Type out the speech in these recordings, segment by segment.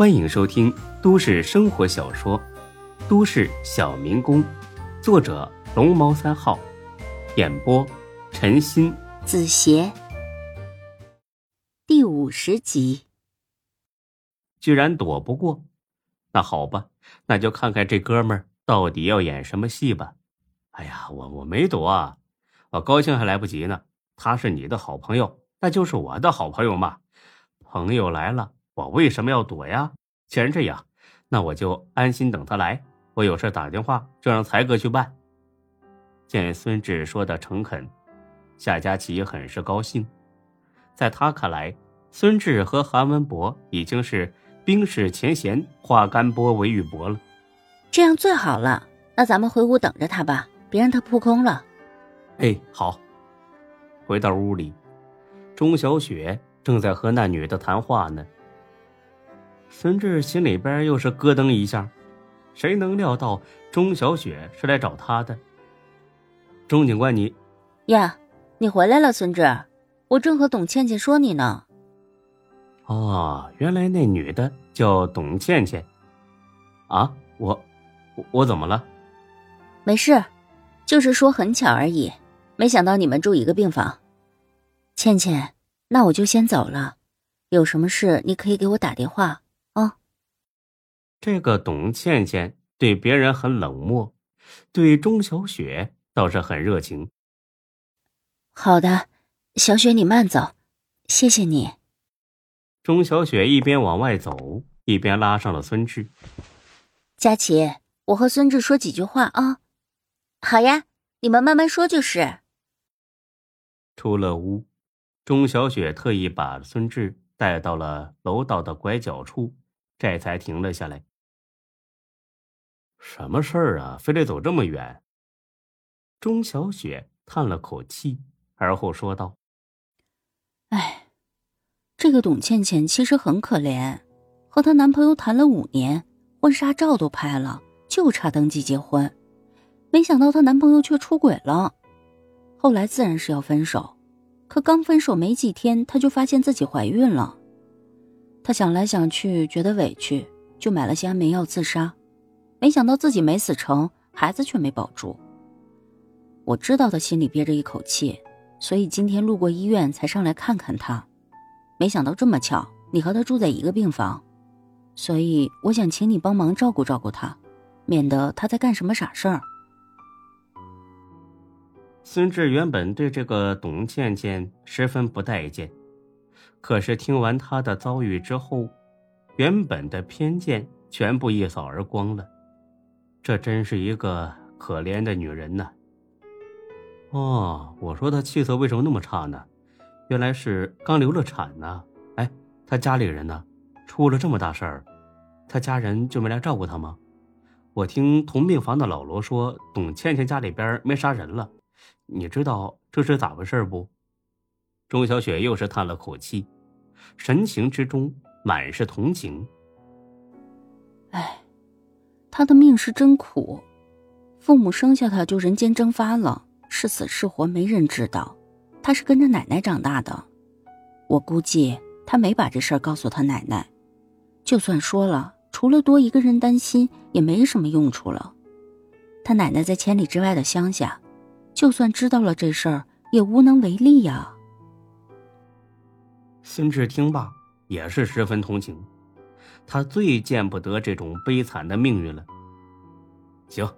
欢迎收听都市生活小说《都市小民工》，作者龙猫三号，演播陈鑫、子邪，第五十集。居然躲不过，那好吧，那就看看这哥们儿到底要演什么戏吧。哎呀，我我没躲啊，我高兴还来不及呢。他是你的好朋友，那就是我的好朋友嘛。朋友来了，我为什么要躲呀？既然这样，那我就安心等他来。我有事打电话就让才哥去办。见孙志说的诚恳，夏佳琪很是高兴。在他看来，孙志和韩文博已经是冰释前嫌，化干戈为玉帛了。这样最好了。那咱们回屋等着他吧，别让他扑空了。哎，好。回到屋里，钟小雪正在和那女的谈话呢。孙志心里边又是咯噔一下，谁能料到钟小雪是来找他的？钟警官，你呀，你回来了，孙志，我正和董倩倩说你呢。哦，原来那女的叫董倩倩。啊，我，我怎么了？没事，就是说很巧而已。没想到你们住一个病房，倩倩，那我就先走了。有什么事你可以给我打电话啊。这个董倩倩对别人很冷漠，对钟小雪倒是很热情。好的，小雪你慢走，谢谢你。钟小雪一边往外走，一边拉上了孙志。佳琪，我和孙志说几句话啊。好呀，你们慢慢说就是。出了屋，钟小雪特意把孙志带到了楼道的拐角处，这才停了下来。什么事儿啊？非得走这么远？钟小雪叹了口气，而后说道：“哎，这个董倩倩其实很可怜，和她男朋友谈了五年，婚纱照都拍了，就差登记结婚，没想到她男朋友却出轨了。”后来自然是要分手，可刚分手没几天，她就发现自己怀孕了。她想来想去，觉得委屈，就买了些安眠药自杀。没想到自己没死成，孩子却没保住。我知道他心里憋着一口气，所以今天路过医院才上来看看他。没想到这么巧，你和他住在一个病房，所以我想请你帮忙照顾照顾他，免得他在干什么傻事儿。孙志原本对这个董倩倩十分不待见，可是听完她的遭遇之后，原本的偏见全部一扫而光了。这真是一个可怜的女人呢！哦，我说她气色为什么那么差呢？原来是刚流了产呢。哎，她家里人呢？出了这么大事儿，她家人就没来照顾她吗？我听同病房的老罗说，董倩倩家里边没啥人了。你知道这是咋回事不？钟小雪又是叹了口气，神情之中满是同情。他，的命是真苦，父母生下他就人间蒸发了，是死是活没人知道。他是跟着奶奶长大的，我估计他没把这事儿告诉他奶奶。就算说了，除了多一个人担心，也没什么用处了。他奶奶在千里之外的乡下。就算知道了这事儿，也无能为力呀。孙志听罢，也是十分同情，他最见不得这种悲惨的命运了。行，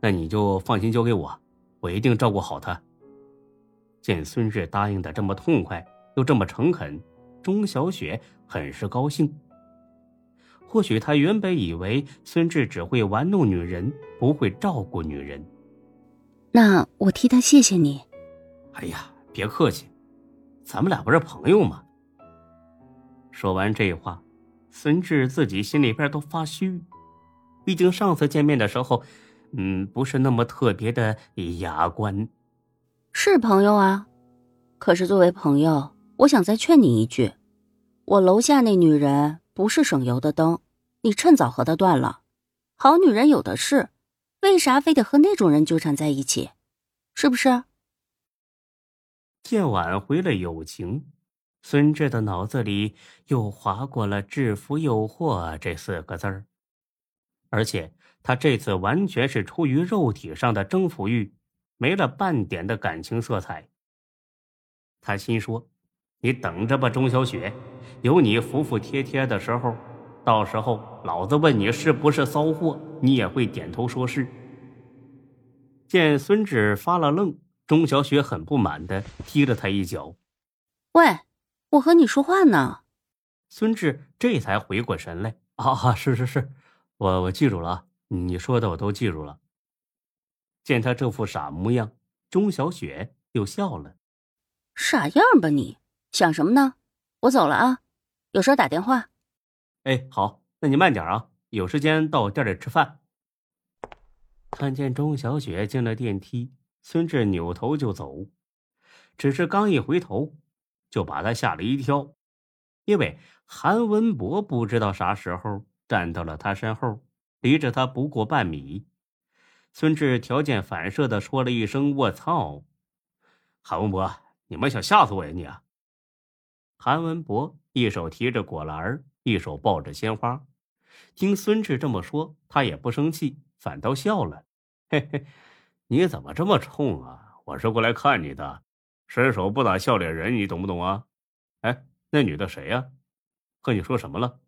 那你就放心交给我，我一定照顾好他。见孙志答应的这么痛快，又这么诚恳，钟小雪很是高兴。或许他原本以为孙志只会玩弄女人，不会照顾女人。那我替他谢谢你。哎呀，别客气，咱们俩不是朋友吗？说完这话，孙志自己心里边都发虚。毕竟上次见面的时候，嗯，不是那么特别的雅观。是朋友啊，可是作为朋友，我想再劝你一句：我楼下那女人不是省油的灯，你趁早和她断了。好女人有的是。为啥非得和那种人纠缠在一起？是不是？见挽回了友情，孙志的脑子里又划过了“制服诱惑”这四个字儿，而且他这次完全是出于肉体上的征服欲，没了半点的感情色彩。他心说：“你等着吧，钟小雪，有你服服帖帖的时候，到时候老子问你是不是骚货，你也会点头说是。”见孙志发了愣，钟小雪很不满的踢了他一脚：“喂！”我和你说话呢，孙志这才回过神来。啊，是是是，我我记住了，你说的我都记住了。见他这副傻模样，钟小雪又笑了。傻样吧你？想什么呢？我走了啊，有事打电话。哎，好，那你慢点啊，有时间到我店里吃饭。看见钟小雪进了电梯，孙志扭头就走，只是刚一回头。就把他吓了一跳，因为韩文博不知道啥时候站到了他身后，离着他不过半米。孙志条件反射的说了一声“我操”，韩文博，你们想吓死我呀你！啊韩文博一手提着果篮，一手抱着鲜花，听孙志这么说，他也不生气，反倒笑了：“ 嘿嘿，你怎么这么冲啊？我是过来看你的。”伸手不打笑脸人，你懂不懂啊？哎，那女的谁呀？和你说什么了？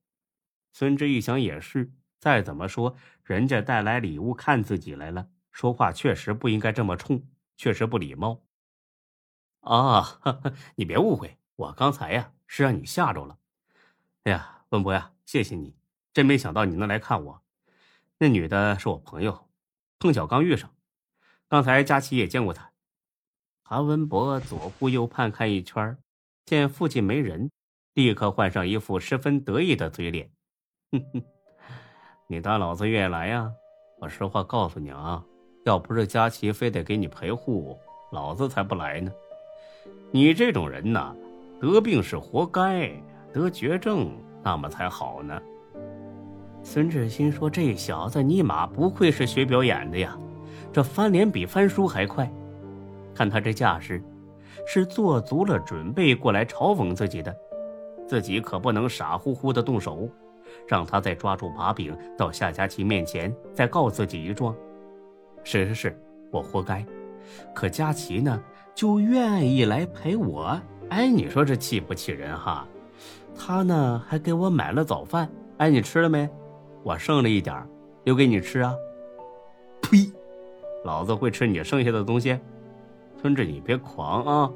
孙志一想也是，再怎么说，人家带来礼物看自己来了，说话确实不应该这么冲，确实不礼貌。啊，你别误会，我刚才呀是让你吓着了。哎呀，文博呀，谢谢你，真没想到你能来看我。那女的是我朋友，碰巧刚遇上，刚才佳琪也见过她。韩文博左顾右盼看一圈，见附近没人，立刻换上一副十分得意的嘴脸。哼哼，你当老子愿意来呀？我实话告诉你啊，要不是佳琪非得给你陪护，老子才不来呢。你这种人呐，得病是活该，得绝症那么才好呢。孙志新说：“这小子尼玛不愧是学表演的呀，这翻脸比翻书还快。”看他这架势，是做足了准备过来嘲讽自己的，自己可不能傻乎乎的动手，让他再抓住把柄，到夏佳琪面前再告自己一状。是是是，我活该。可佳琪呢，就愿意来陪我。哎，你说这气不气人哈？他呢，还给我买了早饭。哎，你吃了没？我剩了一点留给你吃啊。呸！老子会吃你剩下的东西。孙志，你别狂啊！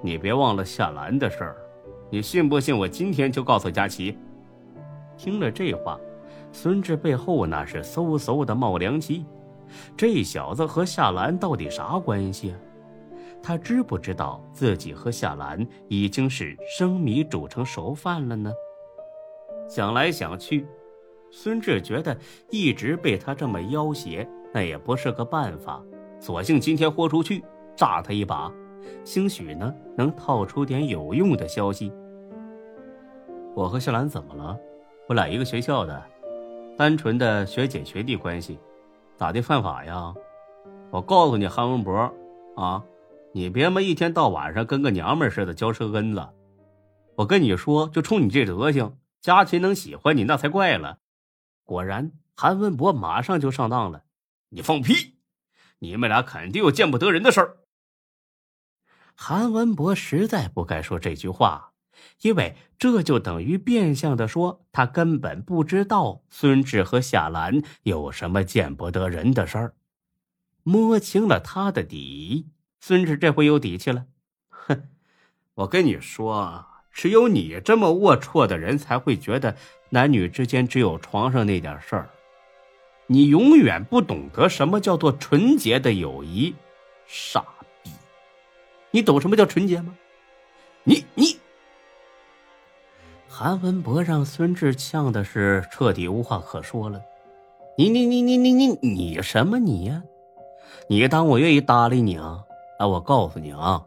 你别忘了夏兰的事儿，你信不信我今天就告诉佳琪？听了这话，孙志背后那是嗖嗖的冒凉气。这小子和夏兰到底啥关系啊？他知不知道自己和夏兰已经是生米煮成熟饭了呢？想来想去，孙志觉得一直被他这么要挟，那也不是个办法，索性今天豁出去。炸他一把，兴许呢能套出点有用的消息。我和秀兰怎么了？我俩一个学校的，单纯的学姐学弟关系，咋的犯法呀？我告诉你，韩文博啊，你别么一天到晚上跟个娘们似的嚼舌根子。我跟你说，就冲你这德行，佳琪能喜欢你那才怪了。果然，韩文博马上就上当了。你放屁！你们俩肯定有见不得人的事儿。韩文博实在不该说这句话，因为这就等于变相的说他根本不知道孙志和夏兰有什么见不得人的事儿。摸清了他的底，孙志这回有底气了。哼，我跟你说，只有你这么龌龊的人才会觉得男女之间只有床上那点事儿。你永远不懂得什么叫做纯洁的友谊，傻。你懂什么叫纯洁吗？你你，韩文博让孙志呛的是彻底无话可说了。你你你你你你你什么你呀？你当我愿意搭理你啊？啊，我告诉你啊，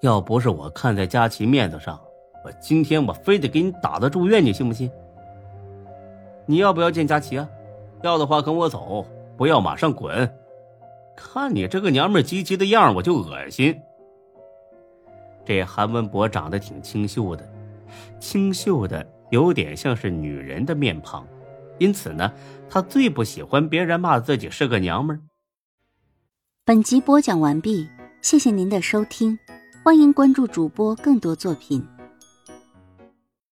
要不是我看在佳琪面子上，我今天我非得给你打的住院，你信不信？你要不要见佳琪啊？要的话跟我走，不要马上滚。看你这个娘们唧唧的样，我就恶心。这韩文博长得挺清秀的，清秀的有点像是女人的面庞，因此呢，他最不喜欢别人骂自己是个娘们儿。本集播讲完毕，谢谢您的收听，欢迎关注主播更多作品。